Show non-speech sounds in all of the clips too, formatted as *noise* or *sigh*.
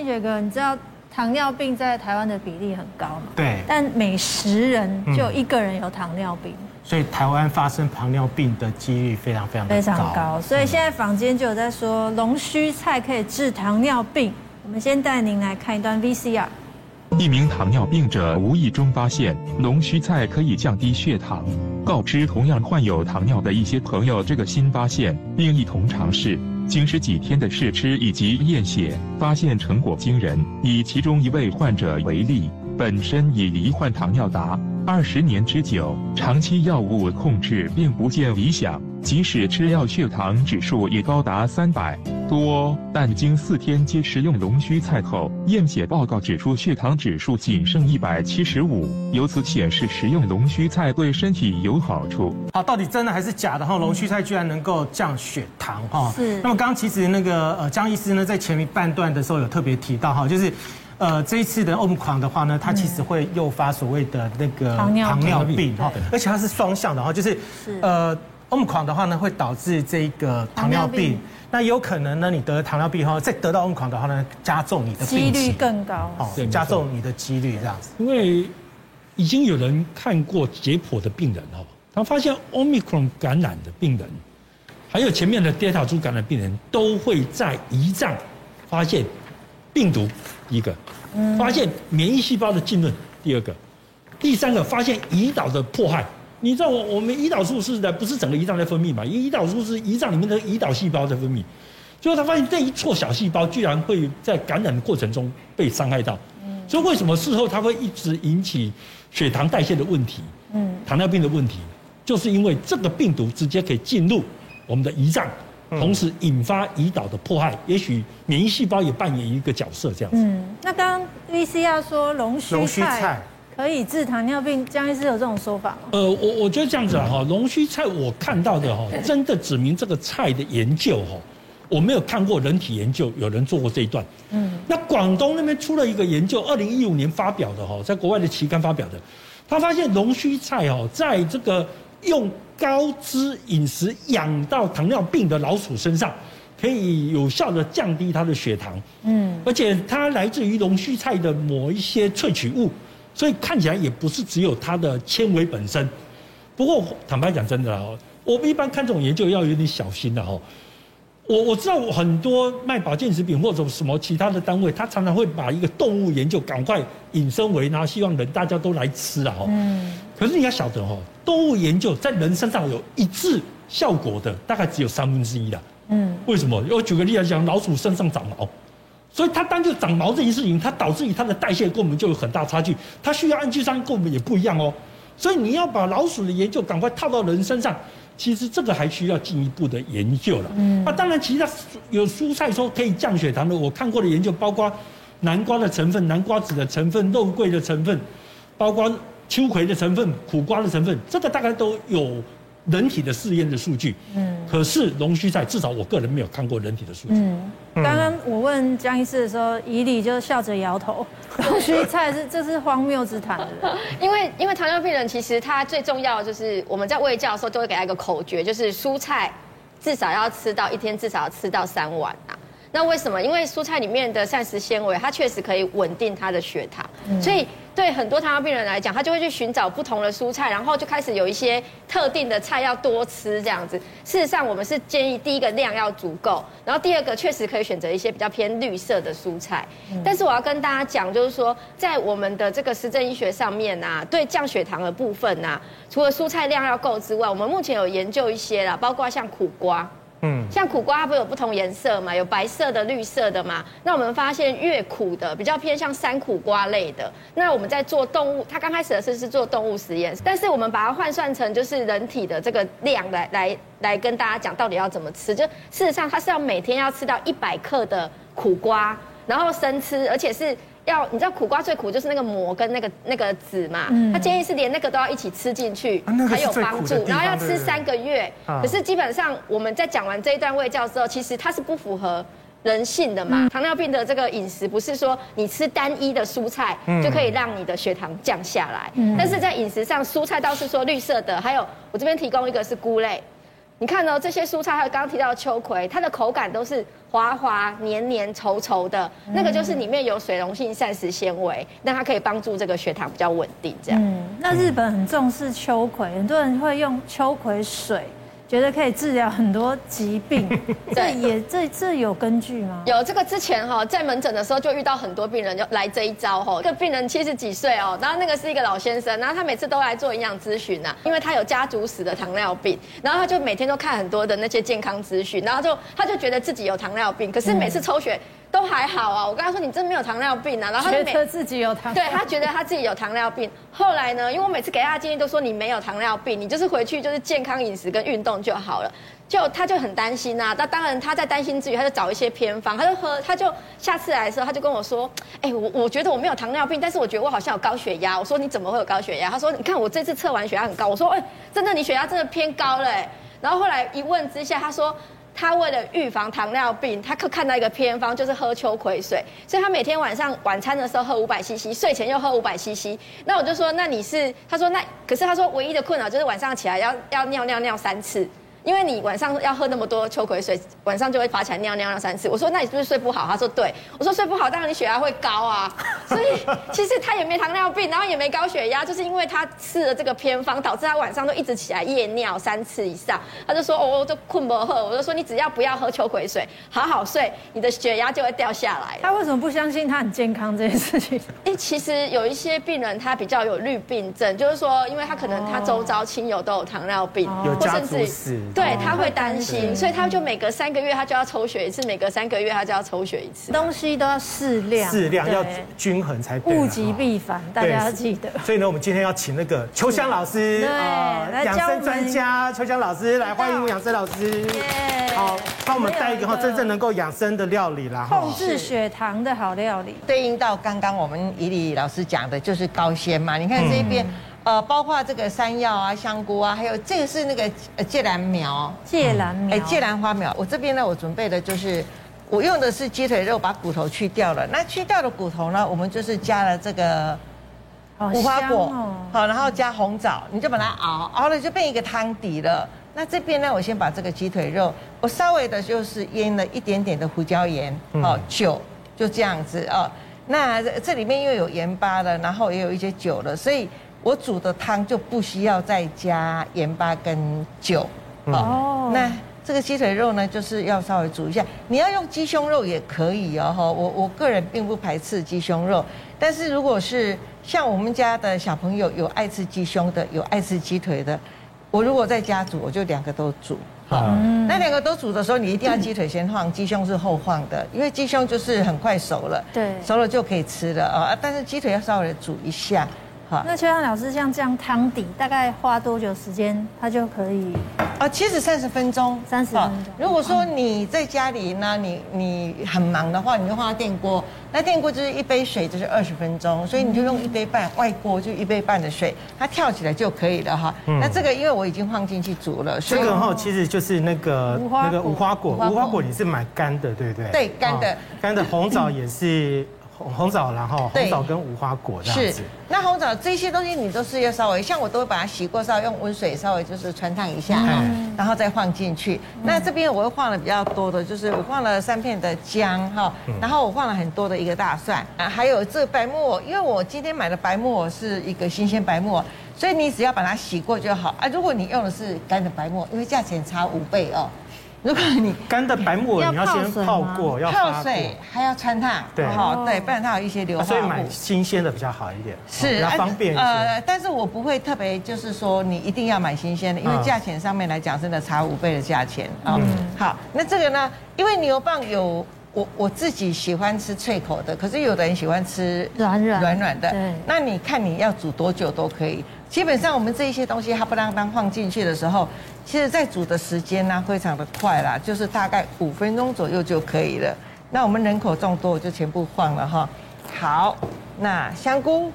庆学哥，你知道糖尿病在台湾的比例很高吗？对。但每十人就有一个人有糖尿病。所以台湾发生糖尿病的几率非常非常非常高。所以现在坊间就有在说龙须菜可以治糖尿病。我们先带您来看一段 VCR。一名糖尿病者无意中发现龙须菜可以降低血糖，告知同样患有糖尿的一些朋友这个新发现，并一同尝试。经十几天的试吃以及验血，发现成果惊人。以其中一位患者为例，本身已罹患糖尿病二十年之久，长期药物控制并不见理想。即使吃药，血糖指数也高达三百多，但经四天皆食用龙须菜后，验血报告指出血糖指数仅剩一百七十五，由此显示食用龙须菜对身体有好处。好，到底真的还是假的？哈，龙须菜居然能够降血糖哈。是。那么刚刚其实那个呃江医师呢，在前面半段的时候有特别提到哈，就是呃这一次的 Omicron 的话呢，它其实会诱发所谓的那个糖尿病哈，而且它是双向的哈，就是呃。Omicron 的话呢，会导致这个糖尿病。那有可能呢，你得了糖尿病后，再得到 Omicron 的话呢，加重你的病几率更高。哦，加重你的几率这样子。因为已经有人看过解剖的病人哦，他发现 Omicron 感染的病人，还有前面的 Delta 株感染病人，都会在胰脏发现病毒，一个，发现免疫细胞的浸润，第二个，第三个发现胰岛的迫害。你知道我我们胰岛素是在，不是整个胰脏在分泌嘛？胰岛素是胰脏里面的胰岛细胞在分泌，最后他发现这一撮小细胞居然会在感染的过程中被伤害到，所以为什么事后它会一直引起血糖代谢的问题？嗯，糖尿病的问题，就是因为这个病毒直接可以进入我们的胰脏，同时引发胰岛的迫害，也许免疫细胞也扮演一个角色这样子。嗯，那刚刚 VCR 说龙须菜。可以治糖尿病，江医师有这种说法吗？呃，我我觉得这样子哈，龙须菜我看到的哈，*laughs* 真的指明这个菜的研究哈，我没有看过人体研究，有人做过这一段。嗯，那广东那边出了一个研究，二零一五年发表的哈，在国外的期刊发表的，他发现龙须菜哦，在这个用高脂饮食养到糖尿病的老鼠身上，可以有效的降低它的血糖。嗯，而且它来自于龙须菜的某一些萃取物。所以看起来也不是只有它的纤维本身，不过坦白讲，真的哦，我们一般看这种研究要有点小心的哦。我我知道很多卖保健食品或者什么其他的单位，他常常会把一个动物研究赶快引申为，然后希望人大家都来吃啊哦。嗯。可是你要晓得哦，动物研究在人身上有一致效果的，大概只有三分之一的。嗯。为什么？我举个例来讲，老鼠身上长毛。所以它单就长毛这件事情，它导致于它的代谢跟我们就有很大差距，它需要氨基酸跟我们也不一样哦。所以你要把老鼠的研究赶快套到人身上，其实这个还需要进一步的研究了。嗯，啊，当然其他有蔬菜说可以降血糖的，我看过的研究包括南瓜的成分、南瓜籽的成分、肉桂的成分，包括秋葵的成分、苦瓜的成分，这个大概都有。人体的试验的数据，嗯，可是龙须菜至少我个人没有看过人体的数据。嗯，刚刚我问江医师的时候，以礼就笑着摇头，*laughs* 龙须菜是这是荒谬之谈。*laughs* 因为因为糖尿病人其实他最重要的就是我们在喂教的时候都会给他一个口诀，就是蔬菜至少要吃到一天至少要吃到三碗啊。那为什么？因为蔬菜里面的膳食纤维，它确实可以稳定他的血糖，所以。对很多糖尿病人来讲，他就会去寻找不同的蔬菜，然后就开始有一些特定的菜要多吃这样子。事实上，我们是建议第一个量要足够，然后第二个确实可以选择一些比较偏绿色的蔬菜。但是我要跟大家讲，就是说在我们的这个实证医学上面啊，对降血糖的部分啊，除了蔬菜量要够之外，我们目前有研究一些啦，包括像苦瓜。嗯，像苦瓜它不是有不同颜色嘛？有白色的、绿色的嘛？那我们发现越苦的比较偏向山苦瓜类的。那我们在做动物，它刚开始的是是做动物实验，但是我们把它换算成就是人体的这个量来来来跟大家讲到底要怎么吃。就事实上它是要每天要吃到一百克的苦瓜，然后生吃，而且是。要你知道苦瓜最苦就是那个膜跟那个那个籽嘛，他建议是连那个都要一起吃进去才有帮助，然后要吃三个月。可是基本上我们在讲完这一段卫教之后，其实它是不符合人性的嘛。糖尿病的这个饮食不是说你吃单一的蔬菜就可以让你的血糖降下来，但是在饮食上蔬菜倒是说绿色的，还有我这边提供一个是菇类。你看、哦、这些蔬菜，还有刚刚提到的秋葵，它的口感都是滑滑、黏黏、稠稠的，那个就是里面有水溶性膳食纤维，那它可以帮助这个血糖比较稳定。这样。嗯，那日本很重视秋葵，很多人会用秋葵水。觉得可以治疗很多疾病，*laughs* 这也这这有根据吗？有这个之前哈，在门诊的时候就遇到很多病人就来这一招哈。这个病人七十几岁哦，然后那个是一个老先生，然后他每次都来做营养咨询呐，因为他有家族史的糖尿病，然后他就每天都看很多的那些健康咨询，然后就他就觉得自己有糖尿病，可是每次抽血。都还好啊，我跟他说，你真没有糖尿病啊，然后觉得自己有糖，对他觉得他自己有糖尿病。后来呢，因为我每次给他的建议都说，你没有糖尿病，你就是回去就是健康饮食跟运动就好了。就他就很担心啊，那当然他在担心之余，他就找一些偏方，他就喝，他就下次来的时候他就跟我说，哎，我我觉得我没有糖尿病，但是我觉得我好像有高血压。我说你怎么会有高血压？他说你看我这次测完血压很高。我说哎，真的你血压真的偏高了。然后后来一问之下，他说。他为了预防糖尿病，他可看到一个偏方，就是喝秋葵水，所以他每天晚上晚餐的时候喝五百 CC，睡前又喝五百 CC。那我就说，那你是？他说那可是他说唯一的困扰就是晚上起来要要尿尿尿三次。因为你晚上要喝那么多秋葵水，晚上就会爬起来尿尿尿三次。我说，那你是不是睡不好？他说对。我说睡不好，当然你血压会高啊。所以其实他也没糖尿病，然后也没高血压，就是因为他吃了这个偏方，导致他晚上都一直起来夜尿三次以上。他就说哦，都困不喝。我就说你只要不要喝秋葵水，好好睡，你的血压就会掉下来。他为什么不相信他很健康这件事情？哎，其实有一些病人他比较有绿病症，就是说，因为他可能他周遭亲友都有糖尿病，有家族史。对，他会担心，所以他就每隔三个月他就要抽血一次，每隔三个月他就要抽血一次。东西都要适量，适量要均衡才对。物极必反，大家要记得。所以呢，我们今天要请那个秋香老师，对，来养生专家秋香老师来欢迎养生老师。好，帮我们带一个哈真正能够养生的料理啦，控制血糖的好料理。对应到刚刚我们以里老师讲的，就是高纤嘛。你看这边。呃，包括这个山药啊、香菇啊，还有这个是那个呃芥兰苗，芥兰苗，哎，芥兰花苗。我这边呢，我准备的就是，我用的是鸡腿肉，把骨头去掉了。那去掉的骨头呢，我们就是加了这个无花果，好，然后加红枣，你就把它熬，熬了就变一个汤底了。那这边呢，我先把这个鸡腿肉，我稍微的就是腌了一点点的胡椒盐，哦，酒，就这样子哦。那这里面又有盐巴了，然后也有一些酒了，所以。我煮的汤就不需要再加盐巴跟酒，哦。那这个鸡腿肉呢，就是要稍微煮一下。你要用鸡胸肉也可以哦，哈。我我个人并不排斥鸡胸肉，但是如果是像我们家的小朋友有爱吃鸡胸的，有爱吃鸡腿的，我如果在家煮，我就两个都煮。好，那两个都煮的时候，你一定要鸡腿先放，鸡胸是后放的，因为鸡胸就是很快熟了，对，熟了就可以吃了啊。但是鸡腿要稍微煮一下。那秋香老师像这样汤底大概花多久时间，它就可以？啊，其实三十分钟，三十分钟。如果说你在家里呢，你你很忙的话，你就放到电锅。那电锅就是一杯水就是二十分钟，所以你就用一杯半，外锅就一杯半的水，它跳起来就可以了哈。那这个因为我已经放进去煮了，这个哈其实就是那个那个无花果，无花果你是买干的，对不对？对，干的，干的红枣也是。红枣，然后红枣跟无花果这样子。是，那红枣这些东西你都是要稍微，像我都会把它洗过，稍微用温水稍微就是穿烫一下，嗯、然后再放进去。嗯、那这边我会放了比较多的，就是我放了三片的姜哈，然后我放了很多的一个大蒜啊，还有这白木耳，因为我今天买的白木耳是一个新鲜白木耳，所以你只要把它洗过就好啊。如果你用的是干的白木耳，因为价钱差五倍哦。如果你干的白木耳，你要先泡过，要泡水，还要穿烫，对，好，对，不然它有一些硫化物。所以买新鲜的比较好一点，是比较方便一些。呃，但是我不会特别就是说你一定要买新鲜的，因为价钱上面来讲真的差五倍的价钱啊。嗯，好，那这个呢，因为牛蒡有我我自己喜欢吃脆口的，可是有的人喜欢吃软软软软的。对，那你看你要煮多久都可以。基本上我们这一些东西，它不当当放进去的时候，其实在煮的时间呢非常的快啦，就是大概五分钟左右就可以了。那我们人口众多，我就全部放了哈。好，那香菇，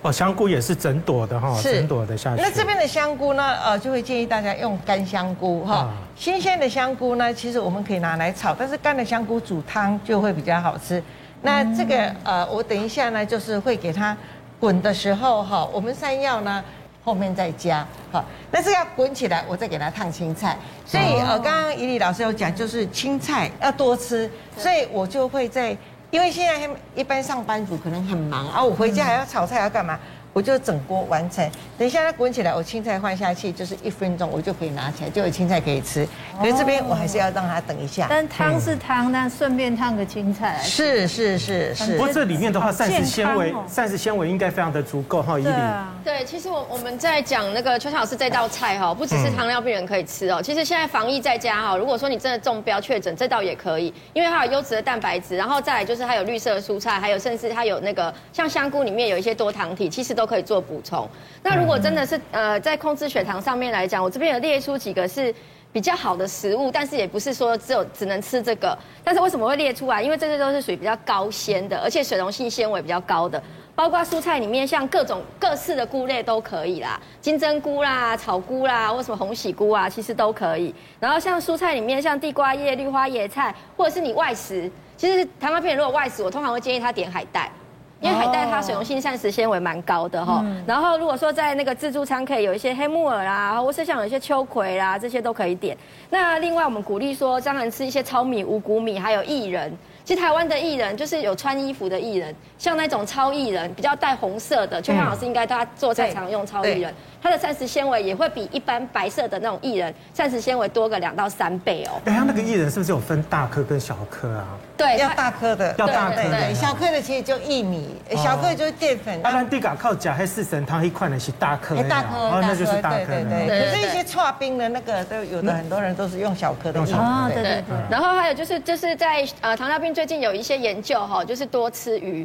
哦，香菇也是整朵的哈，是整朵的下去。那这边的香菇呢，呃，就会建议大家用干香菇哈。新鲜的香菇呢，其实我们可以拿来炒，但是干的香菇煮汤就会比较好吃。那这个呃，我等一下呢，就是会给它。滚的时候哈，我们山药呢，后面再加。好，但是要滚起来，我再给它烫青菜。所以呃，刚刚怡丽老师有讲，就是青菜要多吃，所以我就会在，因为现在一般上班族可能很忙啊，我回家还要炒菜要干嘛？我就整锅完成，等一下它滚起来，我青菜换下去，就是一分钟，我就可以拿起来，就有青菜可以吃。可是这边我还是要让它等一下。但汤是汤，但顺便烫个青菜。是是是是。不过这里面的话，膳食纤维，膳食纤维应该非常的足够哈，伊俐。对，其实我我们在讲那个邱老师这道菜哈，不只是糖尿病人可以吃哦。其实现在防疫在家哈，如果说你真的中标确诊，这道也可以，因为它有优质的蛋白质，然后再来就是它有绿色的蔬菜，还有甚至它有那个像香菇里面有一些多糖体，其实都可以做补充。那如果真的是呃在控制血糖上面来讲，我这边有列出几个是比较好的食物，但是也不是说只有只能吃这个。但是为什么会列出来？因为这些都是属于比较高纤的，而且水溶性纤维比较高的，包括蔬菜里面像各种各式的菇类都可以啦，金针菇啦、草菇啦，或什么红喜菇啊，其实都可以。然后像蔬菜里面像地瓜叶、绿花椰菜，或者是你外食，其实糖尿病如果外食，我通常会建议他点海带。因为海带它水溶性膳食纤维蛮高的哈，然后如果说在那个自助餐可以有一些黑木耳啦，或是像有一些秋葵啦，这些都可以点。那另外我们鼓励说，当然吃一些糙米、五谷米，还有薏仁。其实台湾的薏仁就是有穿衣服的薏仁，像那种糙薏仁，比较带红色的，邱老师应该大家做菜常用糙薏仁，它的膳食纤维也会比一般白色的那种薏仁膳食纤维多个两到三倍哦。哎，他那个薏仁是不是有分大颗跟小颗啊？对，要大颗的，要大颗的，小颗的其实就薏米，小颗就是淀粉。阿兰地嘎靠甲黑四神汤一块呢是大颗，大颗，那就是大颗。对对对。可是一些剉冰的那个都有的，很多人都是用小颗的。哦，对对对。然后还有就是就是在呃糖尿病最近有一些研究哈，就是多吃鱼，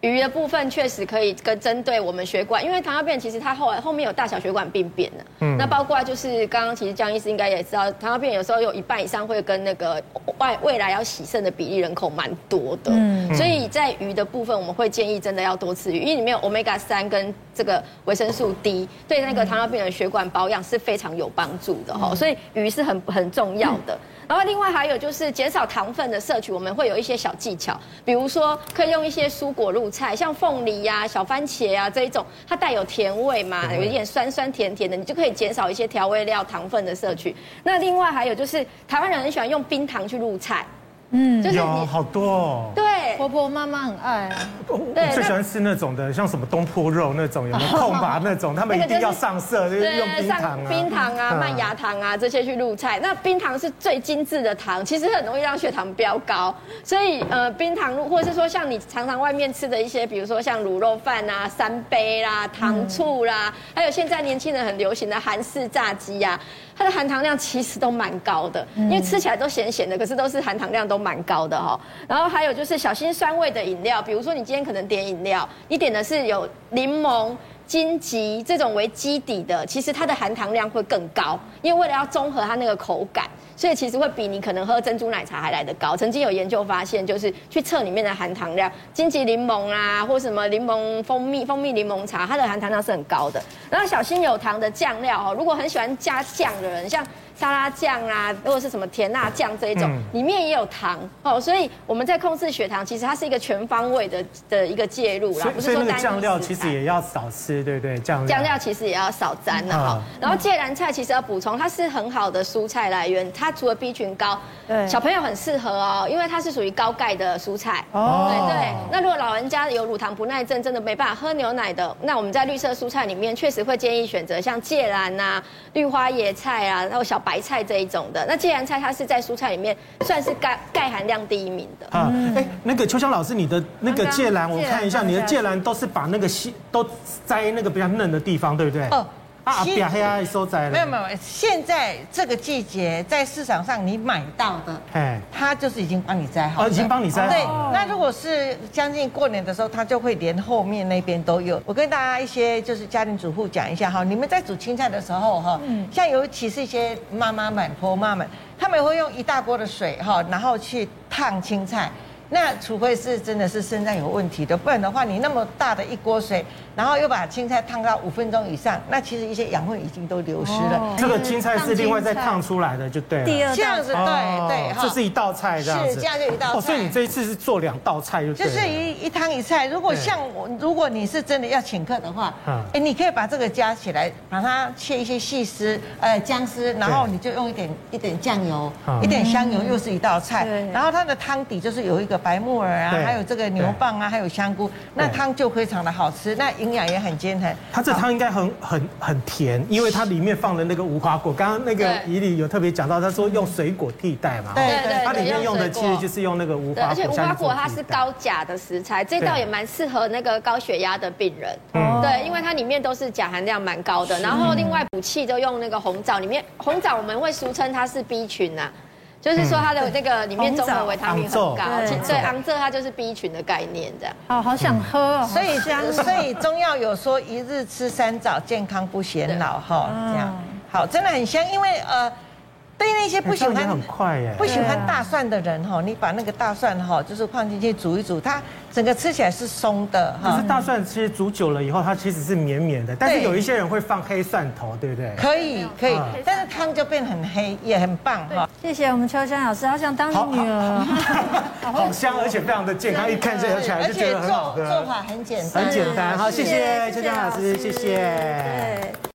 鱼的部分确实可以跟针对我们血管，因为糖尿病其实它后来后面有大小血管病变的，嗯，那包括就是刚刚其实江医师应该也知道，糖尿病有时候有一半以上会跟那个外未来要洗肾的比例人口蛮多的，嗯，所以在鱼的部分我们会建议真的要多吃鱼，因为里面有 Omega 三跟这个维生素 D，对那个糖尿病的血管保养是非常有帮助的哈，所以鱼是很很重要的。然后另外还有就是减少糖分的摄取，我们会有一些小技巧，比如说可以用一些蔬果入菜，像凤梨呀、小番茄啊这一种，它带有甜味嘛，有一点酸酸甜甜的，你就可以减少一些调味料糖分的摄取。那另外还有就是台湾人很喜欢用冰糖去入菜。嗯，就是有好多哦。对，婆婆妈妈很爱啊。我最喜欢吃那种的，像什么东坡肉那种，有没有 *laughs* 空白那种？他们一定要上色，就是用冰糖啊、冰糖啊、麦芽糖啊这些去入菜。那冰糖是最精致的糖，其实很容易让血糖飙高。所以呃，冰糖入，或者是说像你常常外面吃的一些，比如说像卤肉饭啊、三杯啦、糖醋啦，还有现在年轻人很流行的韩式炸鸡呀。它的含糖量其实都蛮高的，因为吃起来都咸咸的，可是都是含糖量都蛮高的哈。然后还有就是小心酸味的饮料，比如说你今天可能点饮料，你点的是有柠檬、金桔这种为基底的，其实它的含糖量会更高，因为为了要综合它那个口感。所以其实会比你可能喝珍珠奶茶还来得高。曾经有研究发现，就是去测里面的含糖量，金桔柠檬啊，或什么柠檬蜂蜜、蜂蜜柠檬茶，它的含糖量是很高的。然后小心有糖的酱料哦，如果很喜欢加酱的人，像。沙拉酱啊，或者是什么甜辣酱这一种，里面也有糖哦，所以我们在控制血糖，其实它是一个全方位的的一个介入啦，不是说单一酱料其实也要少吃，对不对？酱酱料其实也要少沾了哈。然后芥蓝菜其实要补充，它是很好的蔬菜来源，它除了 B 群高，对小朋友很适合哦，因为它是属于高钙的蔬菜。哦，对对。那如果老人家有乳糖不耐症，真的没办法喝牛奶的，那我们在绿色蔬菜里面确实会建议选择像芥蓝啊、绿花椰菜啊，然后小白。白菜这一种的，那芥蓝菜它是在蔬菜里面算是钙钙含量第一名的。啊，哎，那个秋香老师，你的那个芥蓝，我看一下，你的芥蓝都是把那个细都摘那个比较嫩的地方，对不对？哦。啊，变黑啊，收窄了。没有没有，现在这个季节在市场上你买到的，哎，它就是已经帮你摘好了。哦，已经帮你摘好。对，那如果是将近过年的时候，它就会连后面那边都有。我跟大家一些就是家庭主妇讲一下哈，你们在煮青菜的时候哈，像尤其是一些妈妈们、婆妈们，他们会用一大锅的水哈，然后去烫青菜。那除非是真的是肾脏有问题的，不然的话，你那么大的一锅水，然后又把青菜烫到五分钟以上，那其实一些养分已经都流失了。哦、这个青菜是另外再烫出来的，就对了。第二这样子，对对，这是一道菜，这样子。是这样就一道菜。所以你这一次是做两道菜就对。就是一一汤一菜。如果像我，如果你是真的要请客的话，哎，你可以把这个加起来，把它切一些细丝，呃，姜丝，然后你就用一点一点酱油，一点香油，又是一道菜。然后它的汤底就是有一个白木耳啊。还有这个牛蒡啊，还有香菇，那汤就非常的好吃，那营养也很均衡。它这汤应该很很很甜，因为它里面放了那个无花果。刚刚那个怡里有特别讲到，他说用水果替代嘛。对对，它里面用的其实就是用那个无花果。而且无花果它是高钾的食材，这道也蛮适合那个高血压的病人。对，因为它里面都是钾含量蛮高的。然后另外补气都用那个红枣，里面红枣我们会俗称它是 B 群呐。就是说它的那个里面综合维他命很高，对，昂这它就是 B 群的概念这样。哦好想喝哦，所以这样，所以中药有说一日吃三枣，健康不显老哈，这样。好，真的很香，因为呃。对那些不喜欢很快耶，不喜欢大蒜的人哈，你把那个大蒜哈，就是放进去煮一煮，它整个吃起来是松的哈。可是大蒜其实煮久了以后，它其实是绵绵的。但是有一些人会放黑蒜头，对不对？可以可以，但是汤就变很黑，也很棒哈。谢谢我们秋香老师，好想当你女儿。好香，而且非常的健康，一看这个起来就觉得很好喝。做法很简单，很简单。好，谢谢秋香老师，谢谢。